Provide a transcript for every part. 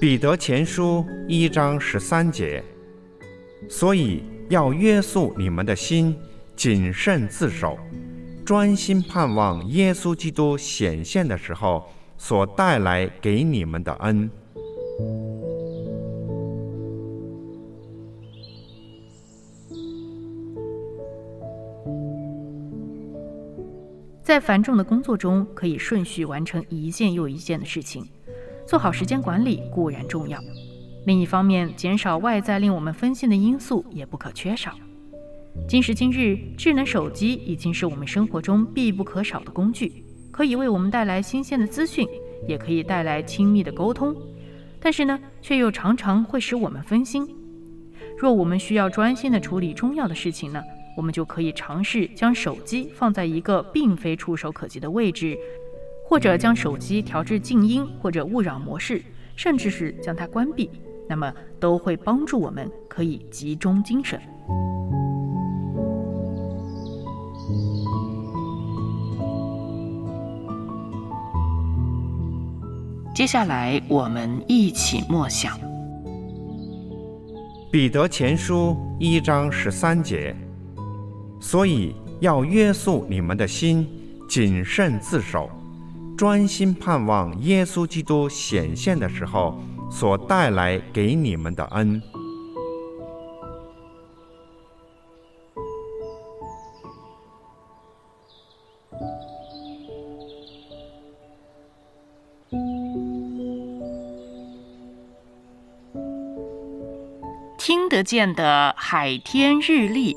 彼得前书一章十三节，所以要约束你们的心，谨慎自守，专心盼望耶稣基督显现的时候所带来给你们的恩。在繁重的工作中，可以顺序完成一件又一件的事情。做好时间管理固然重要，另一方面，减少外在令我们分心的因素也不可缺少。今时今日，智能手机已经是我们生活中必不可少的工具，可以为我们带来新鲜的资讯，也可以带来亲密的沟通。但是呢，却又常常会使我们分心。若我们需要专心的处理重要的事情呢，我们就可以尝试将手机放在一个并非触手可及的位置。或者将手机调至静音或者勿扰模式，甚至是将它关闭，那么都会帮助我们可以集中精神。接下来，我们一起默想《彼得前书》一章十三节，所以要约束你们的心，谨慎自守。专心盼望耶稣基督显现的时候所带来给你们的恩。听得见的海天日历，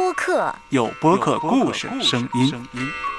播客，有播客故事声音。